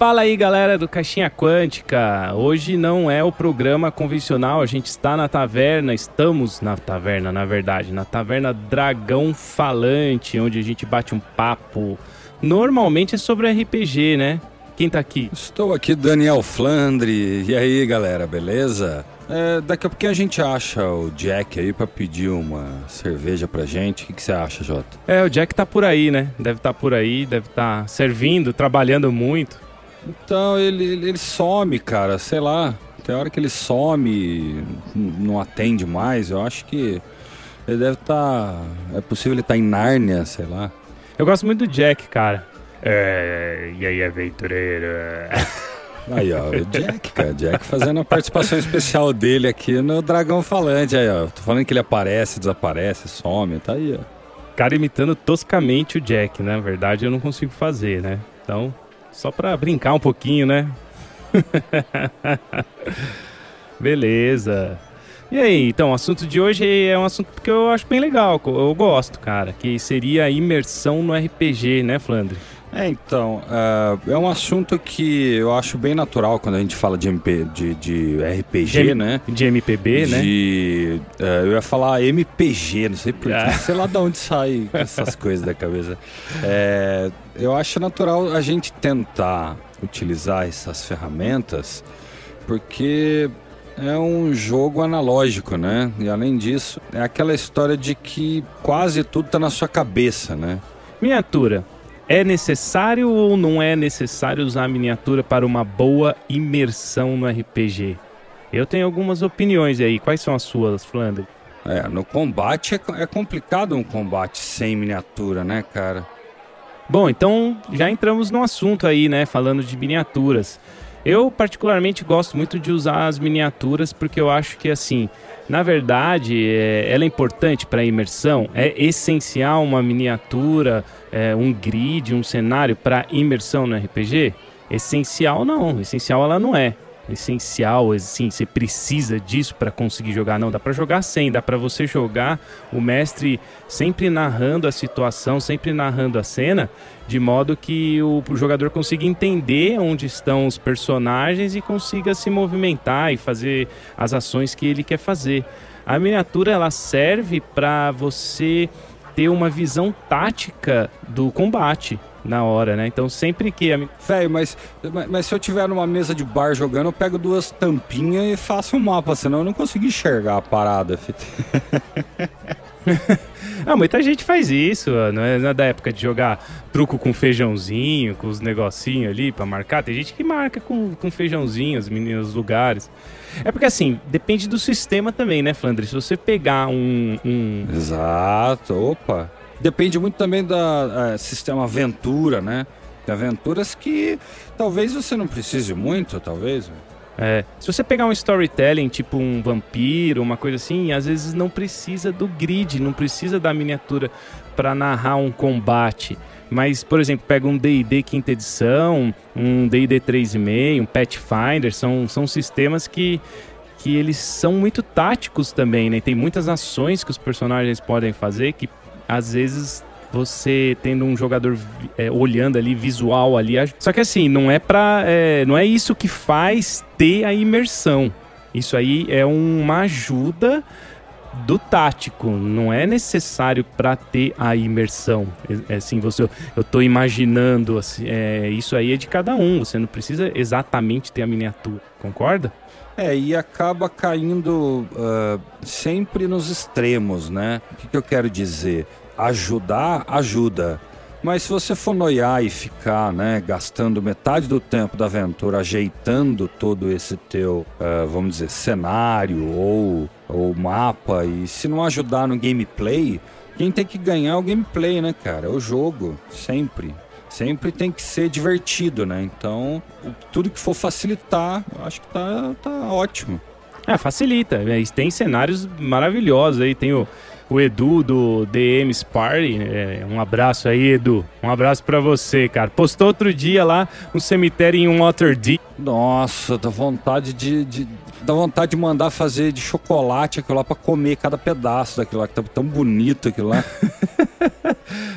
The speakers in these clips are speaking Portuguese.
Fala aí, galera do Caixinha Quântica. Hoje não é o programa convencional, a gente está na taverna, estamos na taverna, na verdade, na taverna Dragão Falante, onde a gente bate um papo. Normalmente é sobre RPG, né? Quem tá aqui? Estou aqui, Daniel Flandre. E aí, galera, beleza? É, daqui a pouquinho a gente acha o Jack aí pra pedir uma cerveja pra gente. O que, que você acha, Jota? É, o Jack tá por aí, né? Deve estar tá por aí, deve estar tá servindo, trabalhando muito. Então, ele, ele some, cara, sei lá. Tem hora que ele some, não atende mais. Eu acho que ele deve estar. Tá... É possível ele estar tá em Nárnia, sei lá. Eu gosto muito do Jack, cara. É, e aí, aventureiro? Aí, ó, o Jack, cara. Jack fazendo a participação especial dele aqui no Dragão Falante. Aí, ó. Tô falando que ele aparece, desaparece, some, tá aí, ó. Cara imitando toscamente o Jack, né? Na verdade, eu não consigo fazer, né? Então, só pra brincar um pouquinho, né? Beleza. E aí, então, o assunto de hoje é um assunto que eu acho bem legal, eu gosto, cara, que seria a imersão no RPG, né, Flandre? É, então, uh, é um assunto que eu acho bem natural quando a gente fala de, MP, de, de RPG, de, né? De MPB, de, né? Uh, eu ia falar MPG, não sei porquê, ah. sei lá de onde sai essas coisas da cabeça. É, eu acho natural a gente tentar utilizar essas ferramentas, porque é um jogo analógico, né? E além disso, é aquela história de que quase tudo está na sua cabeça, né? Miniatura. É necessário ou não é necessário usar a miniatura para uma boa imersão no RPG? Eu tenho algumas opiniões aí. Quais são as suas, Flandre? É, no combate é, é complicado um combate sem miniatura, né, cara? Bom, então já entramos no assunto aí, né? Falando de miniaturas. Eu particularmente gosto muito de usar as miniaturas porque eu acho que assim, na verdade, é, ela é importante para a imersão. É essencial uma miniatura, é, um grid, um cenário para imersão no RPG. Essencial não, essencial ela não é essencial, assim, você precisa disso para conseguir jogar. Não, dá para jogar sem, dá para você jogar o mestre sempre narrando a situação, sempre narrando a cena, de modo que o, jogador consiga entender onde estão os personagens e consiga se movimentar e fazer as ações que ele quer fazer. A miniatura ela serve para você ter uma visão tática do combate na hora, né? Então sempre que. A... Velho, mas, mas, mas, se eu tiver numa mesa de bar jogando, eu pego duas tampinhas e faço um mapa, senão eu não consigo enxergar a parada. ah, muita gente faz isso, não é, não é da época de jogar truco com feijãozinho, com os negocinhos ali para marcar. Tem gente que marca com, com feijãozinho os meninos lugares. É porque assim, depende do sistema também, né, Flandre? Se você pegar um. um... Exato, opa. Depende muito também da sistema aventura, né? Tem aventuras que talvez você não precise muito, talvez. É, se você pegar um storytelling, tipo um vampiro, uma coisa assim, às vezes não precisa do grid, não precisa da miniatura para narrar um combate. Mas, por exemplo, pega um D&D quinta edição, um D&D 3.5, um Pathfinder, são, são sistemas que, que eles são muito táticos também, né? Tem muitas ações que os personagens podem fazer que às vezes você tendo um jogador é, olhando ali visual ali só que assim não é para é, não é isso que faz ter a imersão. Isso aí é uma ajuda do tático. Não é necessário para ter a imersão. É, assim você eu estou imaginando assim, é, isso aí é de cada um. Você não precisa exatamente ter a miniatura concorda? É, e acaba caindo uh, sempre nos extremos, né? O que, que eu quero dizer? Ajudar, ajuda. Mas se você for noiar e ficar, né, gastando metade do tempo da aventura ajeitando todo esse teu, uh, vamos dizer, cenário ou, ou mapa, e se não ajudar no gameplay, quem tem que ganhar é o gameplay, né, cara? É o jogo, sempre. Sempre tem que ser divertido, né? Então, tudo que for facilitar, acho que tá, tá ótimo. É, facilita. Tem cenários maravilhosos aí. Tem o o Edu do DM's Party. É, um abraço aí, Edu. Um abraço para você, cara. Postou outro dia lá um cemitério em Waterdeep. Nossa, dá vontade de, de, dá vontade de mandar fazer de chocolate aquilo lá pra comer cada pedaço daquilo lá, que tá tão bonito aquilo lá.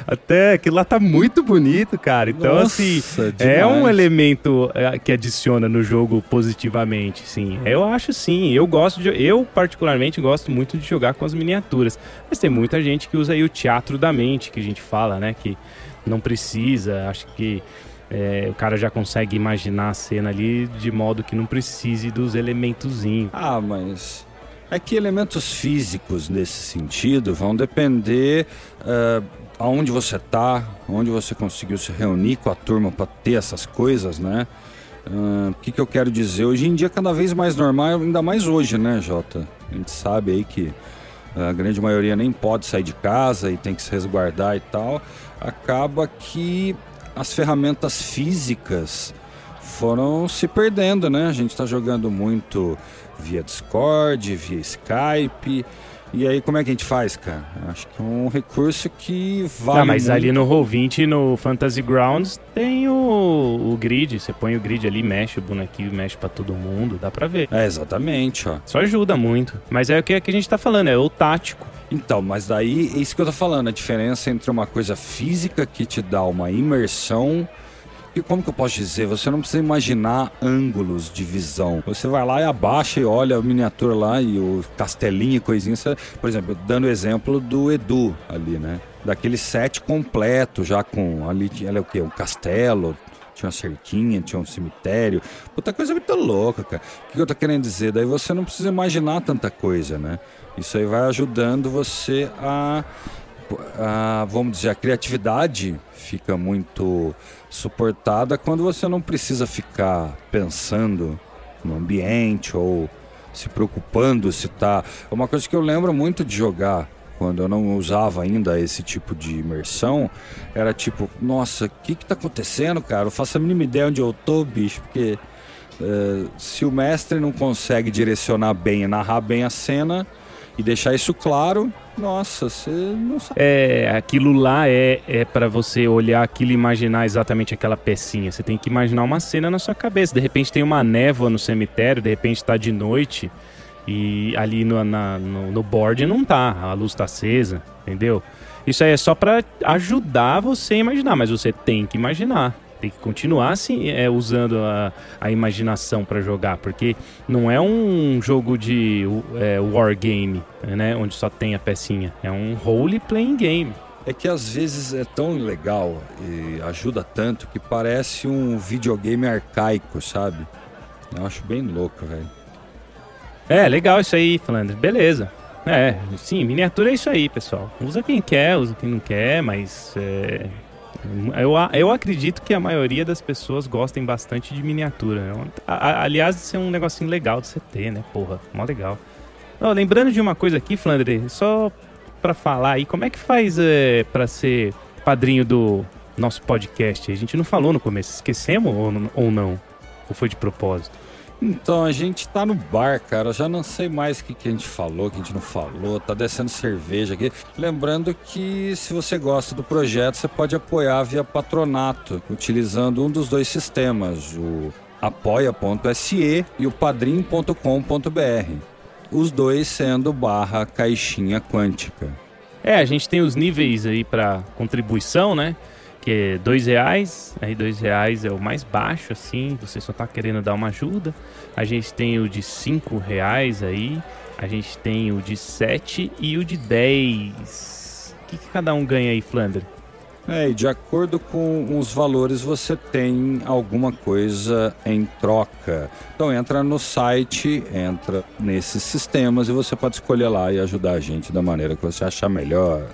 Até aquilo lá tá muito bonito, cara. Então, Nossa, assim, demais. é um elemento é, que adiciona no jogo positivamente, sim. Eu acho sim. Eu gosto de. Eu, particularmente, gosto muito de jogar com as miniaturas. Mas tem muita gente que usa aí o teatro da mente, que a gente fala, né? Que não precisa. Acho que é, o cara já consegue imaginar a cena ali de modo que não precise dos elementozinhos. Ah, mas é que elementos físicos nesse sentido vão depender uh, aonde você está, onde você conseguiu se reunir com a turma para ter essas coisas, né? Uh, o que, que eu quero dizer? Hoje em dia, cada vez mais normal, ainda mais hoje, né, Jota? A gente sabe aí que a grande maioria nem pode sair de casa e tem que se resguardar e tal. Acaba que as ferramentas físicas foram se perdendo, né? A gente está jogando muito via Discord, via Skype. E aí, como é que a gente faz, cara? Acho que é um recurso que vale. Ah, mas muito. ali no Roll20, no Fantasy Grounds, tem o, o grid. Você põe o grid ali, mexe o bonequinho, mexe para todo mundo, dá pra ver. É, exatamente, ó. Só ajuda muito. Mas é o que, é que a gente tá falando, é o tático. Então, mas daí é isso que eu tô falando, a diferença entre uma coisa física que te dá uma imersão e como que eu posso dizer? Você não precisa imaginar ângulos de visão. Você vai lá e abaixa e olha a miniatura lá e o castelinho e coisinha. Você, por exemplo, dando o exemplo do Edu ali, né? Daquele set completo, já com ali, ela é o quê? Um castelo, tinha uma cerquinha, tinha um cemitério. Puta coisa muito louca, cara. O que eu tô querendo dizer? Daí você não precisa imaginar tanta coisa, né? Isso aí vai ajudando você a, a vamos dizer, a criatividade fica muito suportada quando você não precisa ficar pensando no ambiente ou se preocupando se tá. É uma coisa que eu lembro muito de jogar quando eu não usava ainda esse tipo de imersão, era tipo, nossa, o que que tá acontecendo, cara? Eu faço a mínima ideia onde eu tô, bicho, porque uh, se o mestre não consegue direcionar bem e narrar bem a cena, e deixar isso claro, nossa, você não sabe. É, aquilo lá é, é para você olhar aquilo e imaginar exatamente aquela pecinha. Você tem que imaginar uma cena na sua cabeça. De repente tem uma névoa no cemitério, de repente está de noite e ali no, na, no, no board não tá, a luz está acesa, entendeu? Isso aí é só para ajudar você a imaginar, mas você tem que imaginar tem que continuar assim, é, usando a, a imaginação para jogar, porque não é um jogo de é, wargame, né? Onde só tem a pecinha. É um role-playing game. É que às vezes é tão legal e ajuda tanto que parece um videogame arcaico, sabe? Eu acho bem louco, velho. É, legal isso aí, Flandre. Beleza. É, sim, miniatura é isso aí, pessoal. Usa quem quer, usa quem não quer, mas é, eu, eu acredito que a maioria das pessoas gostem bastante de miniatura. Né? Aliás, isso é um negocinho legal de você ter, né? Porra, mó legal. Oh, lembrando de uma coisa aqui, Flandre, só pra falar aí, como é que faz é, para ser padrinho do nosso podcast? A gente não falou no começo, esquecemos ou, ou não? Ou foi de propósito? Então, a gente tá no bar, cara. Já não sei mais o que, que a gente falou, o que a gente não falou. Tá descendo cerveja aqui. Lembrando que se você gosta do projeto, você pode apoiar via patronato, utilizando um dos dois sistemas, o apoia.se e o padrim.com.br. Os dois sendo barra caixinha quântica. É, a gente tem os níveis aí para contribuição, né? Que é dois reais, aí dois reais é o mais baixo, assim, você só tá querendo dar uma ajuda. A gente tem o de cinco reais aí, a gente tem o de sete e o de dez. O que, que cada um ganha aí, Flandre? É, e de acordo com os valores você tem alguma coisa em troca. Então entra no site, entra nesses sistemas e você pode escolher lá e ajudar a gente da maneira que você achar melhor.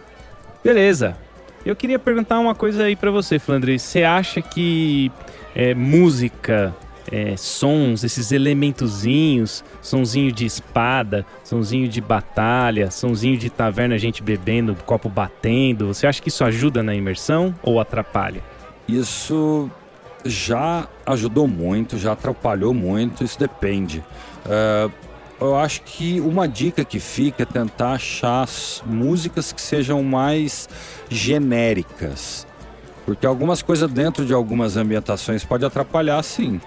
Beleza. Eu queria perguntar uma coisa aí para você, Flandre. Você acha que é, música, é, sons, esses elementozinhos, sonzinho de espada, sonzinho de batalha, sonzinho de taverna, gente bebendo, copo batendo, você acha que isso ajuda na imersão ou atrapalha? Isso já ajudou muito, já atrapalhou muito, isso depende. Uh, eu acho que uma dica que fica é tentar achar músicas que sejam mais genéricas. Porque algumas coisas dentro de algumas ambientações pode atrapalhar sim.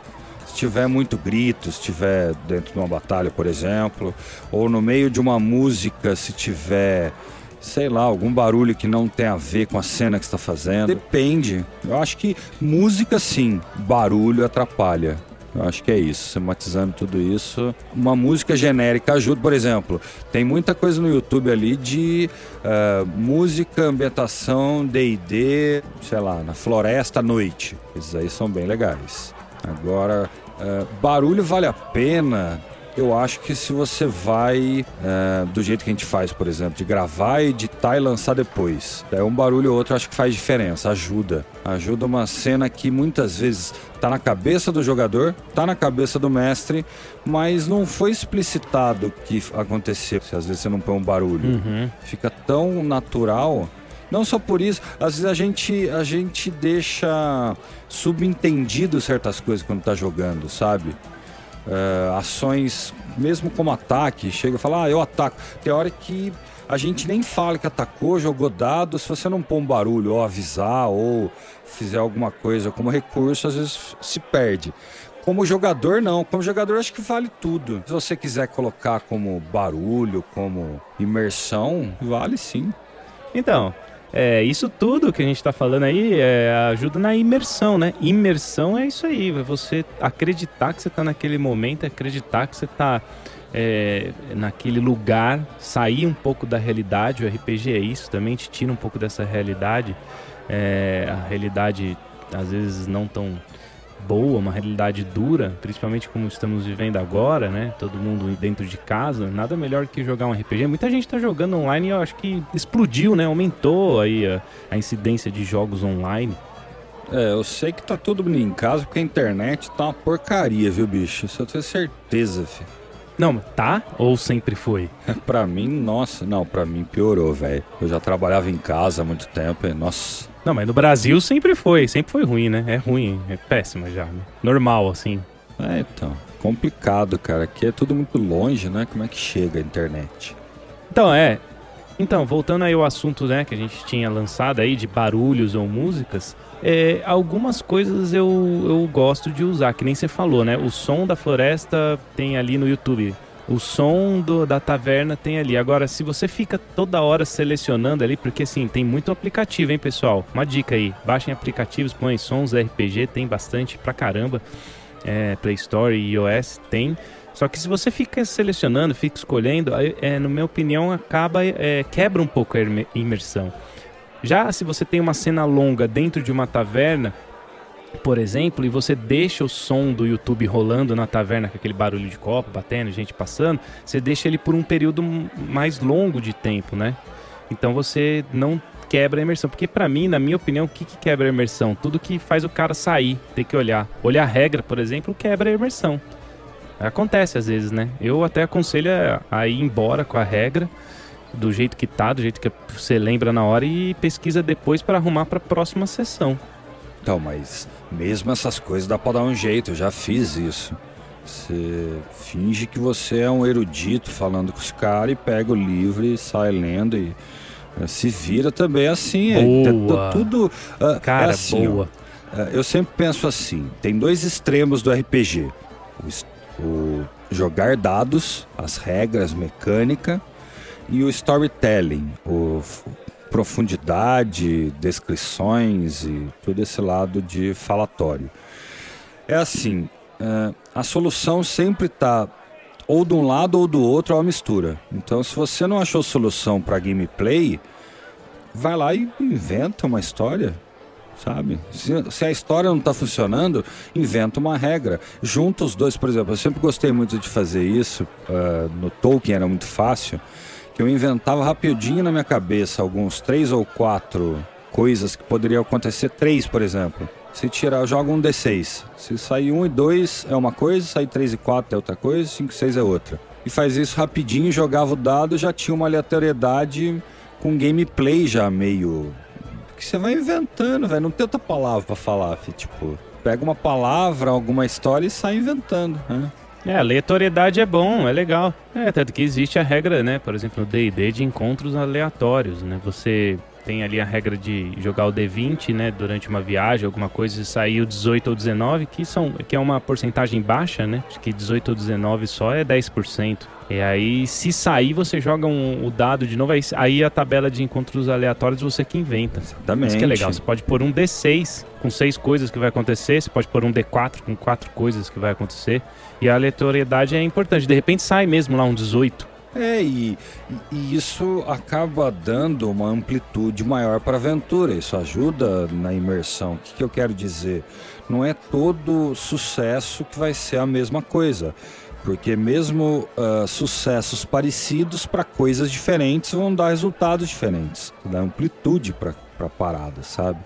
Se tiver muito grito, se tiver dentro de uma batalha, por exemplo, ou no meio de uma música, se tiver sei lá, algum barulho que não tem a ver com a cena que está fazendo. Depende. Eu acho que música sim, barulho atrapalha. Eu acho que é isso, sistematizando tudo isso. Uma música genérica ajuda, por exemplo, tem muita coisa no YouTube ali de uh, música, ambientação, D&D, sei lá, na floresta à noite. Esses aí são bem legais. Agora, uh, barulho vale a pena eu acho que se você vai é, do jeito que a gente faz, por exemplo, de gravar, editar e lançar depois, é um barulho ou outro, acho que faz diferença, ajuda. Ajuda uma cena que muitas vezes tá na cabeça do jogador, tá na cabeça do mestre, mas não foi explicitado que aconteceu. Se às vezes você não põe um barulho, uhum. fica tão natural. Não só por isso, às vezes a gente, a gente deixa subentendido certas coisas quando tá jogando, sabe? Uh, ações, mesmo como ataque, chega e fala, ah, eu ataco. Tem hora que a gente nem fala que atacou, jogou dado, se você não pôr um barulho ou avisar ou fizer alguma coisa como recurso, às vezes se perde. Como jogador, não. Como jogador, acho que vale tudo. Se você quiser colocar como barulho, como imersão, vale sim. Então, é, isso tudo que a gente está falando aí é, ajuda na imersão, né? Imersão é isso aí, é você acreditar que você está naquele momento, acreditar que você está é, naquele lugar, sair um pouco da realidade. O RPG é isso também, te tira um pouco dessa realidade. É, a realidade às vezes não tão boa, uma realidade dura, principalmente como estamos vivendo agora, né? Todo mundo dentro de casa, nada melhor que jogar um RPG. Muita gente está jogando online e eu acho que explodiu, né? Aumentou aí a, a, incidência de jogos online. É, eu sei que tá todo mundo em casa porque a internet tá uma porcaria, viu, bicho? Isso eu tenho certeza, filho. Não, tá ou sempre foi? pra mim, nossa, não, pra mim piorou, velho. Eu já trabalhava em casa há muito tempo e, nossa, não, mas no Brasil sempre foi, sempre foi ruim, né? É ruim, é péssima já. Né? Normal, assim. É, então. Complicado, cara. Aqui é tudo muito longe, né? Como é que chega a internet? Então, é. Então, voltando aí ao assunto, né, que a gente tinha lançado aí de barulhos ou músicas, é, algumas coisas eu, eu gosto de usar, que nem você falou, né? O som da floresta tem ali no YouTube o som do, da taverna tem ali. Agora, se você fica toda hora selecionando ali, porque assim, tem muito aplicativo, hein, pessoal? Uma dica aí: baixem aplicativos, põem sons RPG, tem bastante pra caramba. É, Play Store e iOS tem. Só que se você fica selecionando, fica escolhendo, é, na minha opinião, acaba é, quebra um pouco a imersão. Já se você tem uma cena longa dentro de uma taverna, por exemplo, e você deixa o som do YouTube rolando na taverna com aquele barulho de copo batendo, gente passando, você deixa ele por um período mais longo de tempo, né? Então você não quebra a imersão. Porque para mim, na minha opinião, o que, que, quebra a imersão? Tudo que faz o cara sair, ter que olhar. Olhar a regra, por exemplo, quebra a imersão. Acontece às vezes, né? Eu até aconselho a ir embora com a regra do jeito que tá, do jeito que você lembra na hora e pesquisa depois para arrumar para a próxima sessão. Então, mas mesmo essas coisas dá pra dar um jeito, eu já fiz isso. Você finge que você é um erudito falando com os caras e pega o livro e sai lendo e uh, se vira também assim. É, boa. É, tudo. Uh, Cara, é assim, boa. Ó, uh, eu sempre penso assim: tem dois extremos do RPG. O, o jogar dados, as regras, mecânica, e o storytelling, o profundidade, descrições e todo esse lado de falatório. É assim, uh, a solução sempre está ou de um lado ou do outro, é uma mistura. Então, se você não achou solução para gameplay, vai lá e inventa uma história, sabe? Se, se a história não está funcionando, inventa uma regra. Junta os dois, por exemplo. Eu sempre gostei muito de fazer isso. Uh, no Tolkien era muito fácil que eu inventava rapidinho na minha cabeça alguns três ou quatro coisas que poderiam acontecer, três, por exemplo. Se tirar, joga um D6. Se sair um e dois é uma coisa, sair três e quatro é outra coisa, cinco e seis é outra. E faz isso rapidinho, jogava o dado, já tinha uma aleatoriedade com gameplay já meio. Que você vai inventando, velho. Não tem outra palavra para falar, filho. tipo. Pega uma palavra, alguma história e sai inventando, né? É, aleatoriedade é bom, é legal. É, tanto que existe a regra, né, por exemplo, no D&D de encontros aleatórios, né? Você tem ali a regra de jogar o D20, né, durante uma viagem, alguma coisa, e sair o 18 ou 19, que, são, que é uma porcentagem baixa, né? Acho que 18 ou 19 só é 10%. E aí, se sair, você joga um, o dado de novo. Aí, aí, a tabela de encontros aleatórios você que inventa. Exatamente. Isso que é legal. Você pode pôr um D6 com seis coisas que vai acontecer. Você pode pôr um D4 com quatro coisas que vai acontecer. E a aleatoriedade é importante. De repente sai mesmo lá um 18. É, e, e, isso acaba dando uma amplitude maior para a aventura, isso ajuda na imersão. O que, que eu quero dizer? Não é todo sucesso que vai ser a mesma coisa, porque mesmo uh, sucessos parecidos para coisas diferentes vão dar resultados diferentes, dá amplitude para a parada, sabe?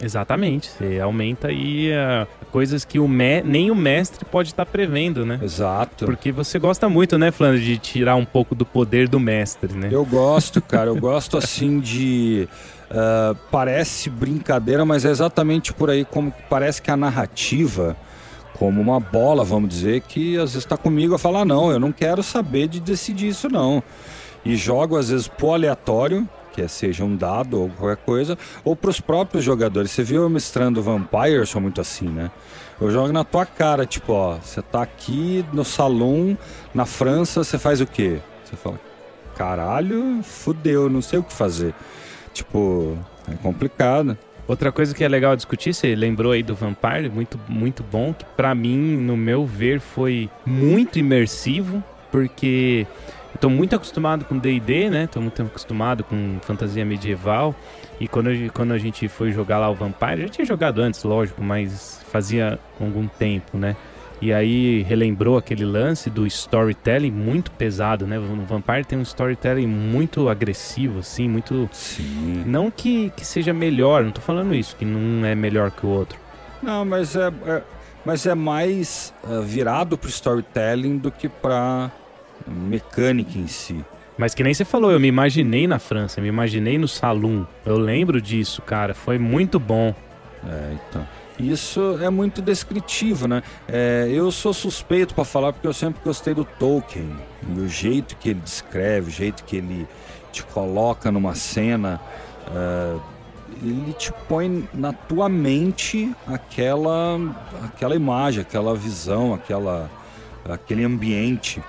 Exatamente. Você aumenta aí uh, coisas que o me nem o mestre pode estar tá prevendo, né? Exato. Porque você gosta muito, né, Flandre, de tirar um pouco do poder do mestre, né? Eu gosto, cara. Eu gosto assim de. Uh, parece brincadeira, mas é exatamente por aí como parece que a narrativa, como uma bola, vamos dizer, que às vezes está comigo a falar: não, eu não quero saber de decidir isso, não. E jogo às vezes pro aleatório que é, seja um dado ou qualquer coisa, ou para os próprios jogadores. Você viu eu mestrando Vampire, sou muito assim, né? Eu jogo na tua cara, tipo, ó, você tá aqui no salão, na França, você faz o quê? Você fala, caralho, fudeu, não sei o que fazer. Tipo, é complicado. Outra coisa que é legal discutir, você lembrou aí do Vampire, muito, muito bom, que para mim, no meu ver, foi muito imersivo, porque Estou muito acostumado com D&D, né? Estou muito acostumado com fantasia medieval. E quando, eu, quando a gente foi jogar lá o Vampire, já tinha jogado antes, lógico, mas fazia algum tempo, né? E aí relembrou aquele lance do storytelling muito pesado, né? O Vampire tem um storytelling muito agressivo, assim, muito. Sim. Não que, que seja melhor, não tô falando isso, que não é melhor que o outro. Não, mas é, é mas é mais uh, virado pro storytelling do que pra mecânica em si. Mas que nem você falou, eu me imaginei na França, me imaginei no salão. Eu lembro disso, cara, foi muito bom. É, então. Isso é muito descritivo, né? É, eu sou suspeito para falar porque eu sempre gostei do Tolkien. o jeito que ele descreve, o jeito que ele te coloca numa cena, é, ele te põe na tua mente aquela, aquela imagem, aquela visão, aquela, aquele ambiente.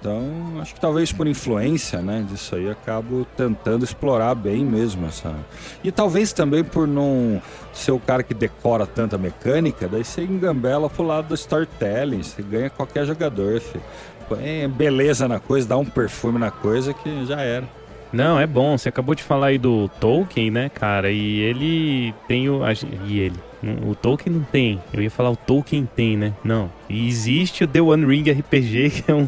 Então, acho que talvez por influência, né, disso aí, acabo tentando explorar bem mesmo essa. E talvez também por não ser o cara que decora tanta mecânica, daí você engambela pro lado do storytelling, você ganha qualquer jogador, filho. Põe beleza na coisa, dá um perfume na coisa que já era. Não, é bom. Você acabou de falar aí do Tolkien, né, cara? E ele tem o. E ele. O Tolkien não tem. Eu ia falar o Tolkien tem, né? Não. E existe o The One Ring RPG, que é um,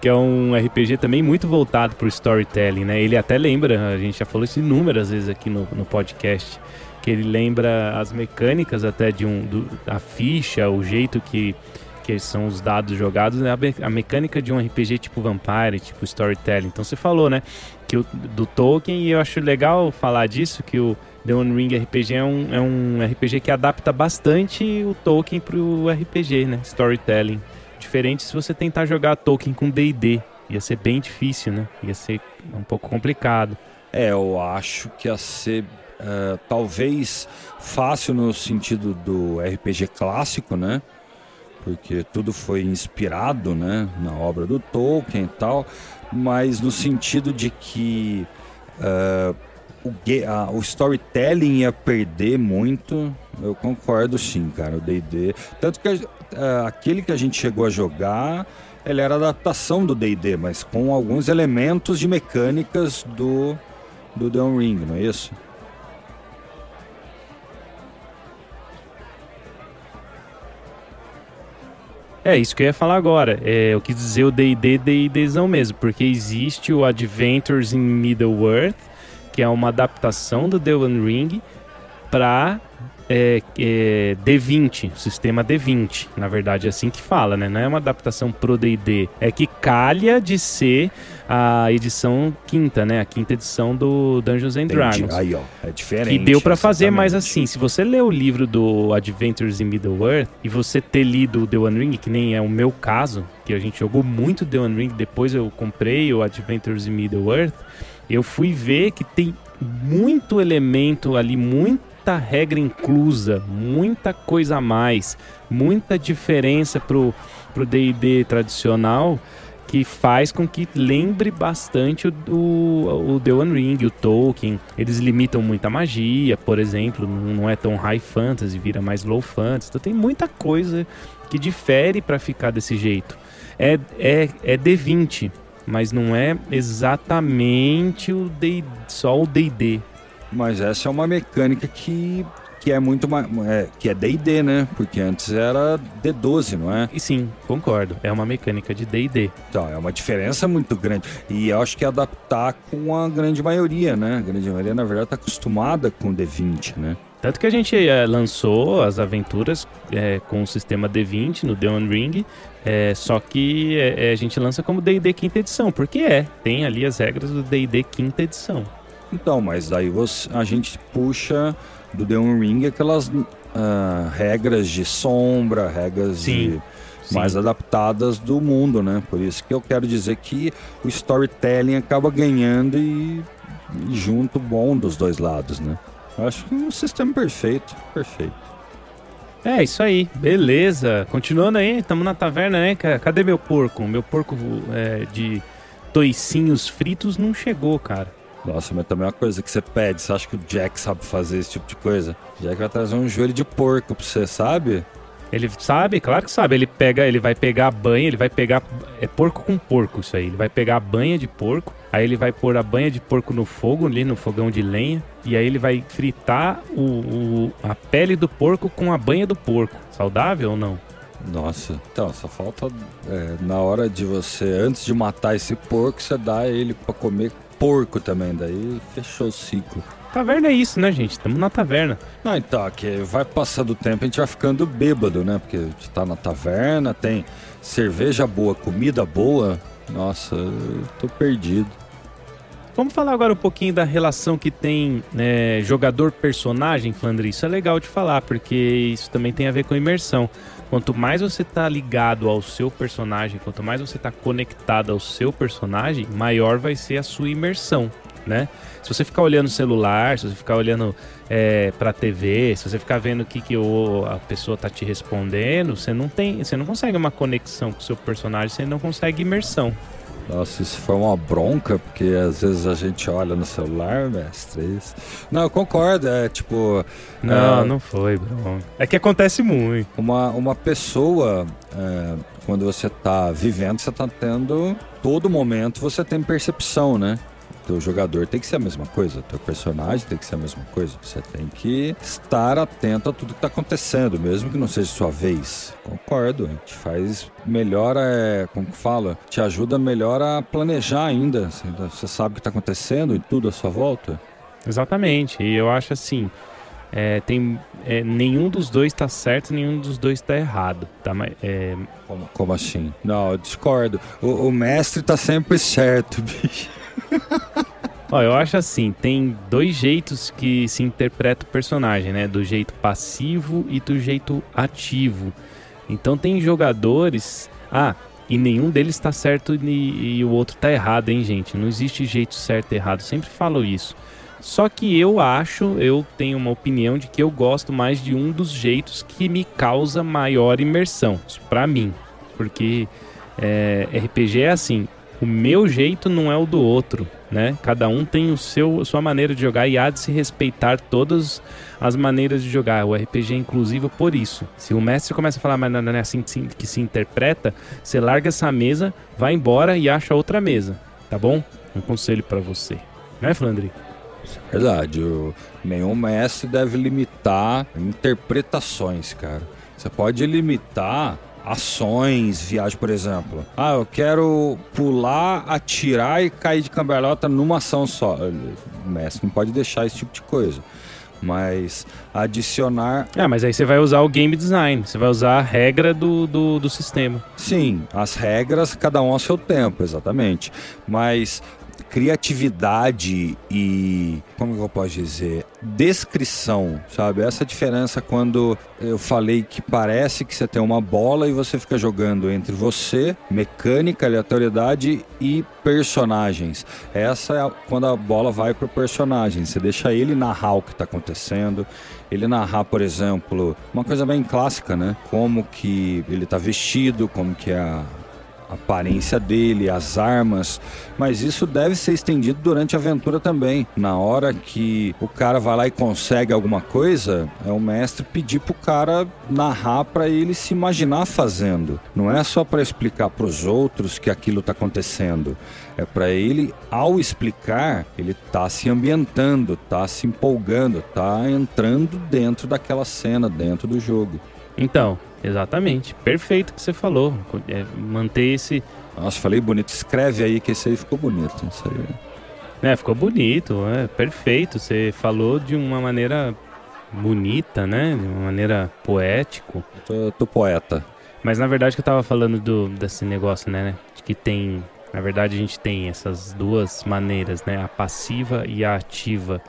que é um RPG também muito voltado para o storytelling, né? Ele até lembra, a gente já falou isso inúmeras vezes aqui no, no podcast, que ele lembra as mecânicas até de um. Do, a ficha, o jeito que que são os dados jogados, né? a, mecânica de um RPG tipo Vampire, tipo Storytelling. Então você falou, né? Que o, do Tolkien, e eu acho legal falar disso, que o The One Ring RPG é um, é um RPG que adapta bastante o Tolkien pro RPG, né? Storytelling. Diferente se você tentar jogar Tolkien com D&D. Ia ser bem difícil, né? Ia ser um pouco complicado. É, eu acho que ia ser uh, talvez fácil no sentido do RPG clássico, né? Porque tudo foi inspirado né, na obra do Tolkien e tal, mas no sentido de que uh, o, uh, o, storytelling ia perder muito, eu concordo sim, cara, o D&D. Tanto que uh, aquele que a gente chegou a jogar, ele era adaptação do D&D, mas com alguns elementos de mecânicas do, do The Ring, não é isso? É, isso que eu ia falar agora. É, eu quis dizer o D&D, D&Dzão mesmo, porque existe o Adventures in Middle-earth, que é uma adaptação do The One Ring para é, é, D20, sistema D20. Na verdade, é assim que fala, né? Não é uma adaptação pro D&D. É que calha de ser a edição quinta, né? A quinta edição do Dungeons and Dragons. Aí, ó, é diferente. Que deu para fazer, mas assim, se você ler o livro do Adventures in Middle-earth e você ter lido The One Ring, que nem é o meu caso, que a gente jogou muito The One Ring, depois eu comprei o Adventures in Middle-earth, eu fui ver que tem muito elemento ali, muito muita regra inclusa, muita coisa a mais, muita diferença pro pro D&D tradicional que faz com que lembre bastante o, o, o The One Ring, o Tolkien. Eles limitam muita magia, por exemplo, não é tão high fantasy, vira mais low fantasy. Então tem muita coisa que difere para ficar desse jeito. É, é, é D20, mas não é exatamente o D, só o D&D. Mas essa é uma mecânica que que é muito mais. É, que é DD, né? Porque antes era D12, não é? E sim, concordo. É uma mecânica de DD. Então, é uma diferença muito grande. E eu acho que é adaptar com a grande maioria, né? A grande maioria, na verdade, está acostumada com D20, né? Tanto que a gente é, lançou as aventuras é, com o sistema D20 no The One Ring, é, só que é, a gente lança como D&D quinta edição, porque é, tem ali as regras do D&D quinta edição. Então, mas aí você, a gente puxa do The One Ring aquelas uh, regras de sombra, regras sim, de mais adaptadas do mundo, né? Por isso que eu quero dizer que o storytelling acaba ganhando e, e junto bom dos dois lados, né? Acho que é um sistema perfeito, perfeito. É, isso aí, beleza. Continuando aí, estamos na taverna, né? Cadê meu porco? Meu porco é, de toicinhos fritos não chegou, cara. Nossa, mas também é uma coisa que você pede. Você acha que o Jack sabe fazer esse tipo de coisa? O Jack vai trazer um joelho de porco pra você, sabe? Ele sabe, claro que sabe. Ele pega, ele vai pegar a banha, ele vai pegar. É porco com porco isso aí. Ele vai pegar a banha de porco, aí ele vai pôr a banha de porco no fogo, ali no fogão de lenha, e aí ele vai fritar o, o a pele do porco com a banha do porco. Saudável ou não? Nossa, então só falta é, na hora de você, antes de matar esse porco, você dá ele para comer porco também, daí fechou o ciclo. Taverna é isso, né, gente? Estamos na taverna. Não, então, que vai passando o tempo, a gente vai ficando bêbado, né? Porque a gente tá na taverna, tem cerveja boa, comida boa. Nossa, eu tô perdido. Vamos falar agora um pouquinho da relação que tem né, jogador-personagem, Flandre. Isso é legal de falar, porque isso também tem a ver com imersão. Quanto mais você está ligado ao seu personagem, quanto mais você está conectado ao seu personagem, maior vai ser a sua imersão, né? Se você ficar olhando o celular, se você ficar olhando é, para TV, se você ficar vendo o que, que o, a pessoa está te respondendo, você não tem, você não consegue uma conexão com o seu personagem, você não consegue imersão. Nossa, isso foi uma bronca, porque às vezes a gente olha no celular, mestre. É isso. Não, eu concordo, é tipo. Não, é, não foi bronca. É que acontece muito. Uma, uma pessoa, é, quando você tá vivendo, você tá tendo. Todo momento você tem percepção, né? Teu jogador tem que ser a mesma coisa, teu personagem tem que ser a mesma coisa. Você tem que estar atento a tudo que está acontecendo, mesmo que não seja sua vez. Concordo, te faz melhor, é, como que fala? Te ajuda melhor a planejar ainda. Você sabe o que está acontecendo e tudo à sua volta. Exatamente, e eu acho assim. É, tem é, nenhum dos dois está certo, nenhum dos dois está errado, tá? É... Como, como, assim? Não, eu discordo. O, o mestre está sempre certo, bicho. Ó, eu acho assim, tem dois jeitos que se interpreta o personagem, né? Do jeito passivo e do jeito ativo. Então tem jogadores. Ah, e nenhum deles está certo e, e, o outro está errado, hein, gente? Não existe jeito certo e errado. Sempre falo isso. Só que eu acho, eu tenho uma opinião de que eu gosto mais de um dos jeitos que me causa maior imersão. Para mim. Porque é, RPG é assim: o meu jeito não é o do outro, né? Cada um tem o seu a sua maneira de jogar e há de se respeitar todas as maneiras de jogar. O RPG é inclusivo por isso. Se o mestre começa a falar, mas não é assim que se interpreta, você larga essa mesa, vai embora e acha outra mesa, tá bom? Um conselho para você, né, Flandre? Verdade. O, nenhum mestre deve limitar interpretações, cara. Você pode limitar ações, viagem, por exemplo. Ah, eu quero pular, atirar e cair de cambalhota numa ação só. O mestre não pode deixar esse tipo de coisa. Mas adicionar. Ah, mas aí você vai usar o game design, você vai usar a regra do, do, do sistema. Sim, as regras, cada um ao seu tempo, exatamente. Mas criatividade e como eu posso dizer descrição sabe? Essa diferença quando eu falei que parece que você tem uma bola e você fica jogando entre você mecânica aleatoriedade e personagens. Essa é a, quando a bola vai pro personagem. Você deixa ele narrar o que está acontecendo ele narrar por exemplo uma coisa bem clássica né? Como que ele está vestido como que é a aparência dele, as armas, mas isso deve ser estendido durante a aventura também. Na hora que o cara vai lá e consegue alguma coisa, é o mestre pedir pro cara narrar para ele se imaginar fazendo. Não é só para explicar para os outros que aquilo está acontecendo. É para ele, ao explicar, ele tá se ambientando, tá se empolgando, tá entrando dentro daquela cena, dentro do jogo. Então, exatamente. Perfeito o que você falou. É manter esse. Nossa, falei bonito. Escreve aí que esse aí ficou bonito. Isso aí. É, ficou bonito, é perfeito. Você falou de uma maneira bonita, né? De uma maneira poético. Tô, tô poeta. Mas na verdade que eu tava falando do, desse negócio, né? De que tem. Na verdade, a gente tem essas duas maneiras, né? A passiva e a ativa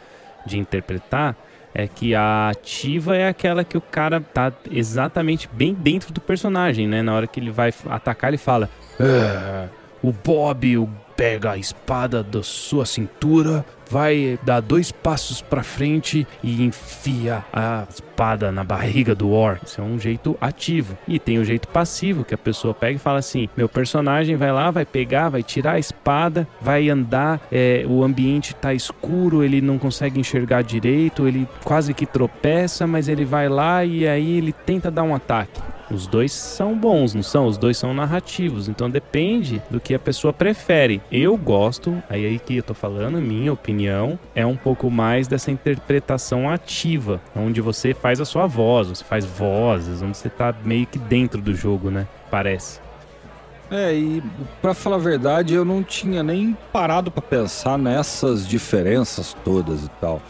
de interpretar é que a ativa é aquela que o cara tá exatamente bem dentro do personagem, né? Na hora que ele vai atacar, ele fala: é, O Bob, o pega a espada da sua cintura, vai dar dois passos para frente e enfia a espada na barriga do orc. Isso é um jeito ativo. E tem o jeito passivo, que a pessoa pega e fala assim: meu personagem vai lá, vai pegar, vai tirar a espada, vai andar, é, o ambiente tá escuro, ele não consegue enxergar direito, ele quase que tropeça, mas ele vai lá e aí ele tenta dar um ataque. Os dois são bons, não são? Os dois são narrativos, então depende do que a pessoa prefere. Eu gosto, aí aí que eu tô falando, minha opinião, é um pouco mais dessa interpretação ativa, onde você faz a sua voz, você faz vozes, onde você tá meio que dentro do jogo, né? Parece. É, e para falar a verdade, eu não tinha nem parado para pensar nessas diferenças todas e tal.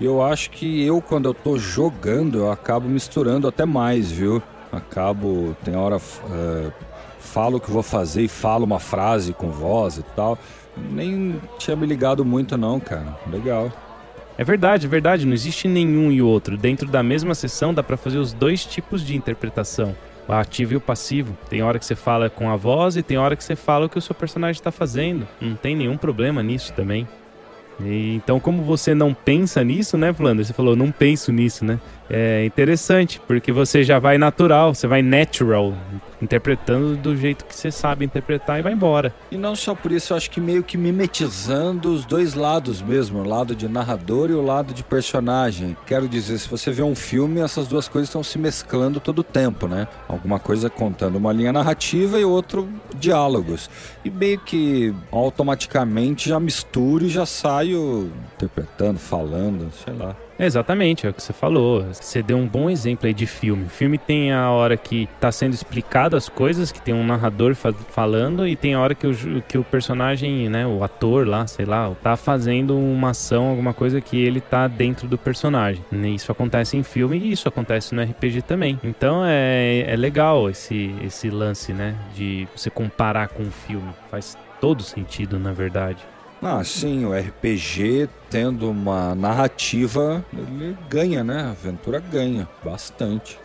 Eu acho que eu, quando eu tô jogando, eu acabo misturando até mais, viu? Acabo, tem hora, é, falo o que vou fazer e falo uma frase com voz e tal. Nem tinha me ligado muito não, cara. Legal. É verdade, é verdade. Não existe nenhum e outro. Dentro da mesma sessão dá para fazer os dois tipos de interpretação. O ativo e o passivo. Tem hora que você fala com a voz e tem hora que você fala o que o seu personagem está fazendo. Não tem nenhum problema nisso também. E, então, como você não pensa nisso, né, Flanders? Você falou, não penso nisso, né? É interessante, porque você já vai natural, você vai natural, interpretando do jeito que você sabe interpretar e vai embora. E não só por isso, eu acho que meio que mimetizando os dois lados mesmo, o lado de narrador e o lado de personagem. Quero dizer, se você vê um filme, essas duas coisas estão se mesclando todo o tempo, né? Alguma coisa contando uma linha narrativa e outro diálogos. E meio que automaticamente já misturo e já saio interpretando, falando, sei lá. Exatamente, é o que você falou. Você deu um bom exemplo aí de filme. O filme tem a hora que está sendo explicado as coisas, que tem um narrador fa falando, e tem a hora que o, que o personagem, né, o ator lá, sei lá, tá fazendo uma ação, alguma coisa que ele tá dentro do personagem. Isso acontece em filme e isso acontece no RPG também. Então é, é legal esse, esse lance, né, de você comparar com o filme. Faz todo sentido, na verdade. Ah, sim, o RPG tendo uma narrativa, ele ganha, né? A aventura ganha bastante.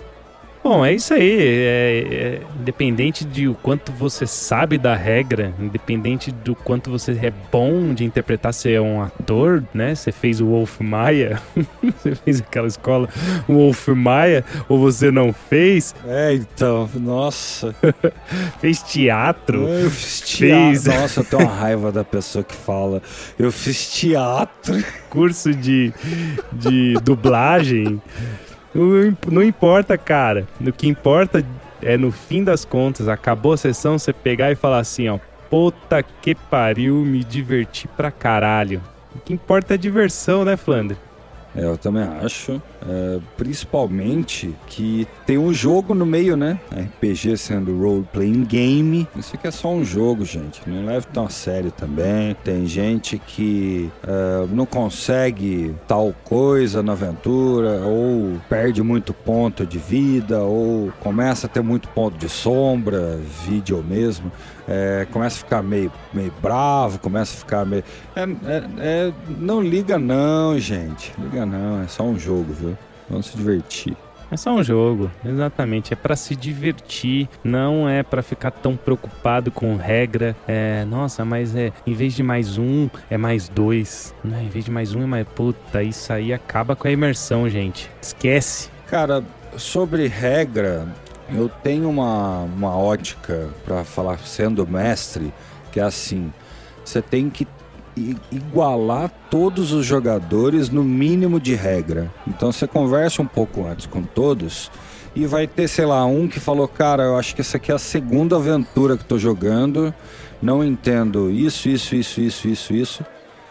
Bom, é isso aí. É, é, independente de o quanto você sabe da regra, independente do quanto você é bom de interpretar, você é um ator, né? Você fez o Wolf Maia, você fez aquela escola Wolf Maia, ou você não fez? É, então, nossa. fez teatro. É, eu fiz teatro. Fez... Nossa, eu tenho uma raiva da pessoa que fala. Eu fiz teatro. Curso de, de dublagem. Não, importa, cara. O que importa é no fim das contas, acabou a sessão, você pegar e falar assim, ó. Puta que pariu, me diverti pra caralho. O que importa é diversão, né, Flandre? É, eu também acho. É, principalmente que tem um jogo no meio, né? RPG sendo role playing game. Isso aqui é só um jogo, gente. Não leve tão a sério também. Tem gente que é, não consegue tal coisa na aventura, ou perde muito ponto de vida, ou começa a ter muito ponto de sombra, vídeo mesmo é, começa a ficar meio, meio bravo, começa a ficar meio. É, é, é, não liga não, gente. Liga não, é só um jogo, viu? Vamos se divertir. É só um jogo, exatamente. É para se divertir, não é para ficar tão preocupado com regra. É, nossa, mas é em vez de mais um, é mais dois. Né? Em vez de mais um, é mais. Puta, isso aí acaba com a imersão, gente. Esquece. Cara, sobre regra, Eu tenho uma, uma ótica para falar sendo mestre, que é assim: você tem que igualar todos os jogadores no mínimo de regra. Então você conversa um pouco antes com todos e vai ter, sei lá, um que falou: Cara, eu acho que essa aqui é a segunda aventura que estou jogando, não entendo isso, isso, isso, isso, isso, isso.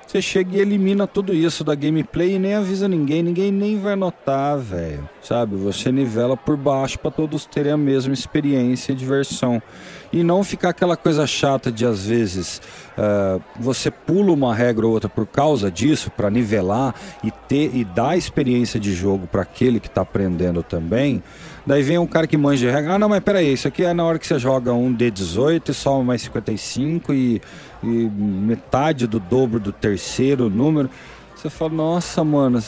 Você chega e elimina tudo isso da gameplay e nem avisa ninguém, ninguém nem vai notar, velho. Sabe? Você nivela por baixo para todos terem a mesma experiência e diversão. E não ficar aquela coisa chata de às vezes uh, você pula uma regra ou outra por causa disso, para nivelar e ter e dar experiência de jogo para aquele que está aprendendo também. Daí vem um cara que manja de regra. Ah, não, mas peraí, isso aqui é na hora que você joga um D18 e soma mais 55 e, e metade do dobro do terceiro número. Você fala, nossa, mano,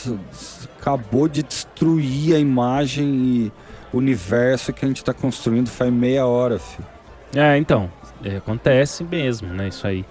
acabou de destruir a imagem e universo que a gente está construindo faz meia hora, filho. É, então, é, acontece mesmo, né? Isso aí.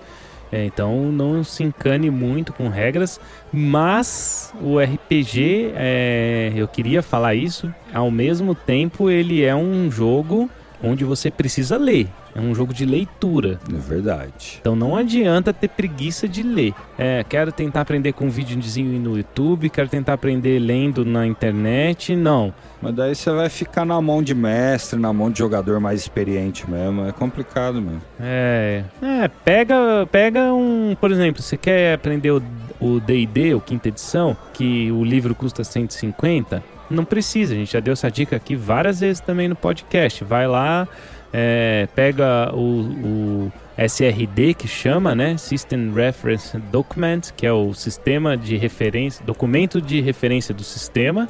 É, então não se encane muito com regras, mas o RPG, é, eu queria falar isso, ao mesmo tempo ele é um jogo onde você precisa ler. É um jogo de leitura. É verdade. Então não adianta ter preguiça de ler. É, quero tentar aprender com um videozinho no YouTube, quero tentar aprender lendo na internet. Não. Mas daí você vai ficar na mão de mestre, na mão de jogador mais experiente mesmo. É complicado mesmo. É. É, pega, pega um. Por exemplo, você quer aprender o DD, o quinta edição, que o livro custa 150. Não precisa, a gente já deu essa dica aqui várias vezes também no podcast. Vai lá, é, pega o, o, SRD que chama, né? System Reference Document, que é o sistema de referência, documento de referência do sistema.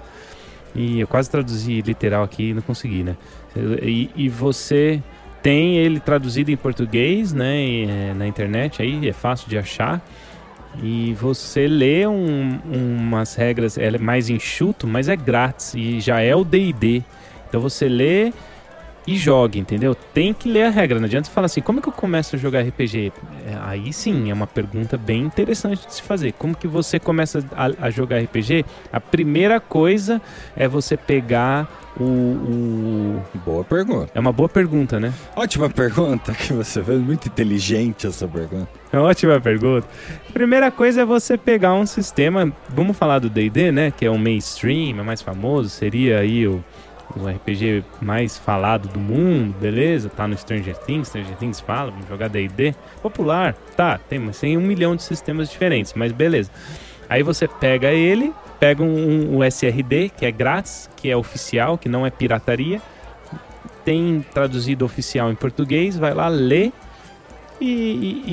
E eu quase traduzi literal aqui não consegui, né? E, e, você tem ele traduzido em português, né? E, é, na internet aí é fácil de achar. E você lê um, umas regras, é mais enxuto, mas é grátis e já é o D&D. Então você lê e joga, entendeu? Tem que ler a regra. Não adianta falar assim, como é que eu começo a jogar RPG? É, aí sim, é uma pergunta bem interessante de se fazer. Como que você começa a, a jogar RPG? A primeira coisa é você pegar o, o, Boa pergunta. É uma boa pergunta, né? Ótima pergunta que você fez. Muito inteligente essa pergunta. É ótima pergunta. Primeira coisa é você pegar um sistema. Vamos falar do DD, né? Que é o mainstream, é mais famoso. Seria aí o o RPG mais falado do mundo, beleza? Tá no Stranger Things, Stranger Things fala, vamos jogar D&D. Popular, tá, tem, mas tem um milhão de sistemas diferentes, mas beleza. Aí você pega ele, pega um, um SRD, que é grátis, que é oficial, que não é pirataria, tem traduzido oficial em português, vai lá, lê, e, e,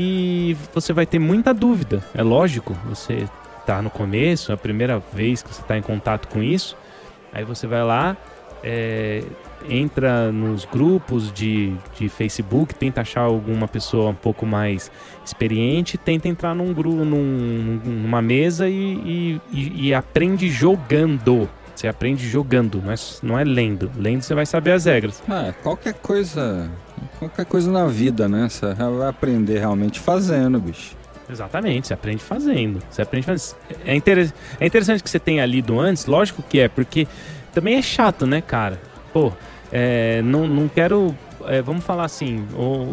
e você vai ter muita dúvida, é lógico, você tá no começo, é a primeira vez que você está em contato com isso, aí você vai lá, é, entra nos grupos de, de Facebook, tenta achar alguma pessoa um pouco mais experiente, tenta entrar num grupo, num, numa mesa e, e, e, aprende jogando. Você aprende jogando, não é, não é lendo. Lendo você vai saber as regras. Ah, qualquer coisa. Qualquer coisa na vida, né? Você vai aprender realmente fazendo, bicho. Exatamente, você aprende fazendo. Você aprende fazendo. É, é interessante que você tenha lido antes, lógico que é, porque também é chato, né, cara? Pô, é, não, não quero. É, vamos falar assim,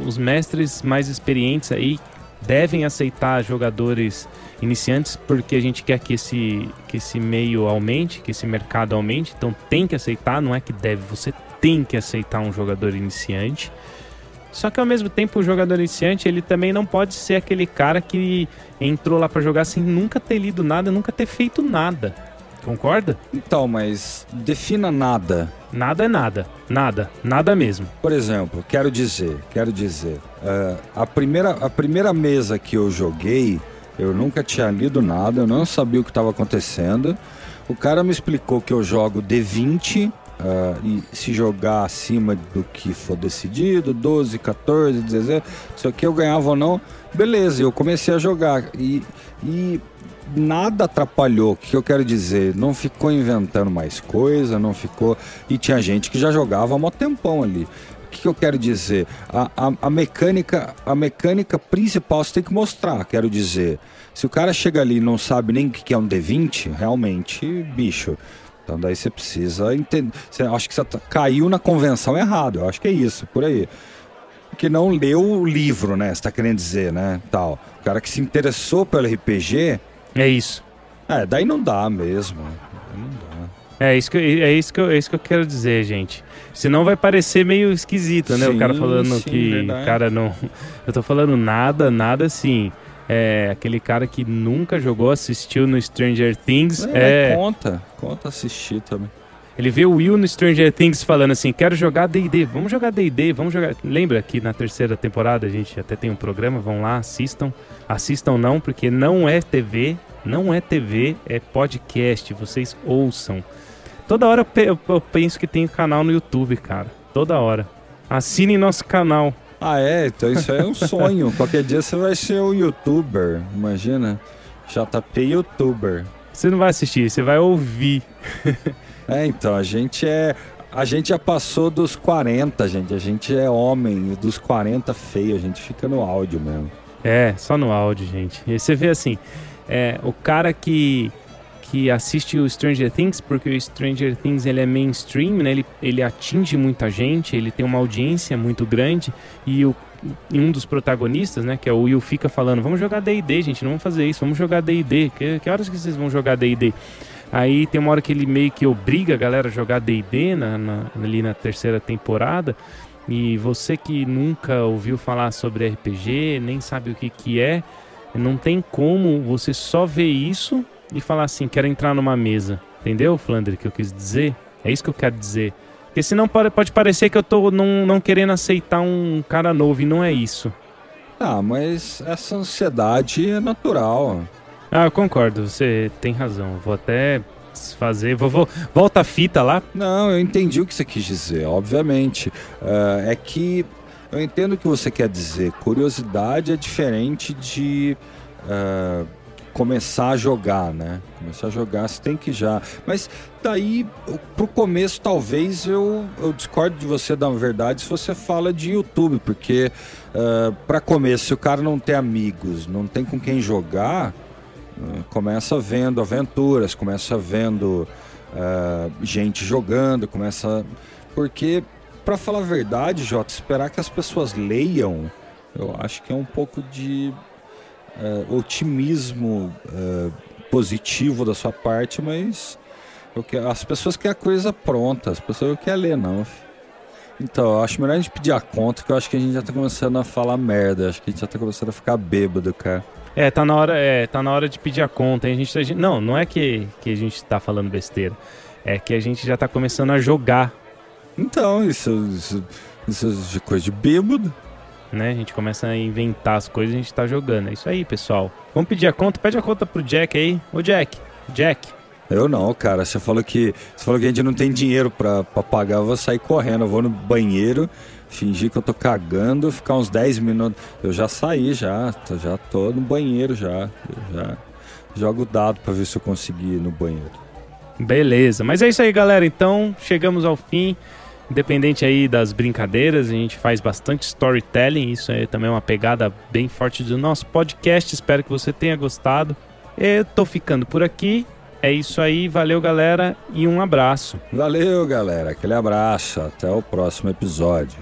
os mestres mais experientes aí devem aceitar jogadores iniciantes porque a gente quer que esse, que esse meio aumente, que esse mercado aumente, então tem que aceitar, não é que deve, você tem que aceitar um jogador iniciante. Só que ao mesmo tempo o jogador iniciante ele também não pode ser aquele cara que entrou lá para jogar sem nunca ter lido nada, nunca ter feito nada. Concorda? Então, mas defina nada. Nada é nada. Nada. Nada mesmo. Por exemplo, quero dizer, quero dizer, uh, a, primeira, a primeira mesa que eu joguei, eu nunca tinha lido nada, eu não sabia o que estava acontecendo. O cara me explicou que eu jogo D20 Uh, e se jogar acima do que for decidido, 12, 14, 16, se aqui eu ganhava ou não, beleza, eu comecei a jogar. E, e nada atrapalhou. O que eu quero dizer? Não ficou inventando mais coisa, não ficou. E tinha gente que já jogava há mó tempão ali. O que eu quero dizer? A, a, a, mecânica, a mecânica principal você tem que mostrar, quero dizer. Se o cara chega ali e não sabe nem o que é um D20, realmente, bicho, Então daí você precisa entender. Você, acho que você tá, caiu na convenção errado. Eu acho que é isso, por aí. Que não leu o livro, né? Você tá querendo dizer, né? Tal. O cara que se interessou pelo RPG. É isso. É, daí não dá mesmo. Não dá. É isso, que, é, isso que eu, é isso que eu quero dizer, gente. Senão vai parecer meio esquisito, né? Sim, o cara falando sim, que. verdade. Cara, não. Eu tô falando nada, nada assim. É aquele cara que nunca jogou, assistiu no Stranger Things. É, É, conta. Conta assistir também. Ele vê o Will no Stranger Things falando assim: quero jogar DD, vamos jogar DD, vamos jogar. Lembra que na terceira temporada a gente até tem um programa, vão lá, assistam. Assistam não, porque não é TV, não é TV, é podcast, vocês ouçam. Toda hora eu pe- eu eu penso que tem canal no YouTube, cara. Toda hora. Assinem nosso canal. Ah, é? Então isso aí é um sonho. Qualquer dia você vai ser um youtuber. Imagina. JP youtuber. Você não vai assistir, você vai ouvir. É, então, a gente é. A gente já passou dos 40, gente. A gente é homem, dos 40 feio, a gente fica no áudio mesmo. É, só no áudio, gente. E você vê assim, é, o cara que, que assiste o Stranger Things, porque o Stranger Things ele é mainstream, né? Ele, ele atinge muita gente, ele tem uma audiência muito grande e o e um dos protagonistas, né, que é o Will, fica falando, vamos jogar D&D, gente, não vamos fazer isso, vamos jogar D&D. Que, que horas que vocês vão jogar D&D? Aí tem uma hora que ele meio que obriga a galera a jogar D&D ali na terceira temporada. E você que nunca ouviu falar sobre RPG, nem sabe o que, que é, não tem como você só ver isso e falar assim, quero entrar numa mesa. Entendeu, Flandre, que eu quis dizer? É isso que eu quero dizer. Porque senão pode, pode parecer que eu tô não, não querendo aceitar um cara novo, e não é isso. Ah, mas essa ansiedade é natural. Ah, eu concordo, você tem razão. Vou até fazer. Vou, vou- volta a fita lá. Não, eu entendi o que você quis dizer, obviamente. Ah, é que eu entendo o que você quer dizer. Curiosidade é diferente de ah, começar a jogar, né? Começar a jogar, você tem que já. Mas daí, pro começo, talvez eu, eu discordo de você, na verdade, se você fala de YouTube, porque ah, para começo, se o cara não tem amigos, não tem com quem jogar, começa vendo aventuras, começa vendo ah, gente jogando, começa. Porque, para falar a verdade, Jota, esperar que as pessoas leiam, eu acho que é um pouco de ah, otimismo ah, positivo da sua parte, mas eu que- as pessoas querem a coisa pronta, as pessoas não querem ler, não. Então, eu acho melhor a gente pedir a conta, que eu acho que a gente já tá começando a falar merda, acho que a gente já tá começando a ficar bêbado, cara. É, tá na hora, é, tá na hora de pedir a conta. A gente, a gente- não, não é que, que a gente tá falando besteira. É que a gente já tá começando a jogar, Então, isso, isso, isso é coisa de bêbado. né? A gente começa a inventar as coisas e a gente tá jogando. É isso aí, pessoal. Vamos pedir a conta? Pede a conta pro Jack aí. Ô, Jack. Jack. Eu não, cara. Você falou que você falou que a gente não tem dinheiro pra, pra pagar, eu vou sair correndo. Eu vou no banheiro, fingir que eu tô cagando, ficar uns 10 minutos. Eu já saí já, já tô no banheiro já. Eu já jogo dado pra ver se eu consegui ir no banheiro. Beleza. Mas é isso aí, galera. Então, chegamos ao fim. Independente aí das brincadeiras, a gente faz bastante storytelling. Isso aí também é uma pegada bem forte do nosso podcast. Espero que você tenha gostado. Eu tô ficando por aqui. É isso aí. Valeu, galera. E um abraço. Valeu, galera. Aquele abraço. Até o próximo episódio.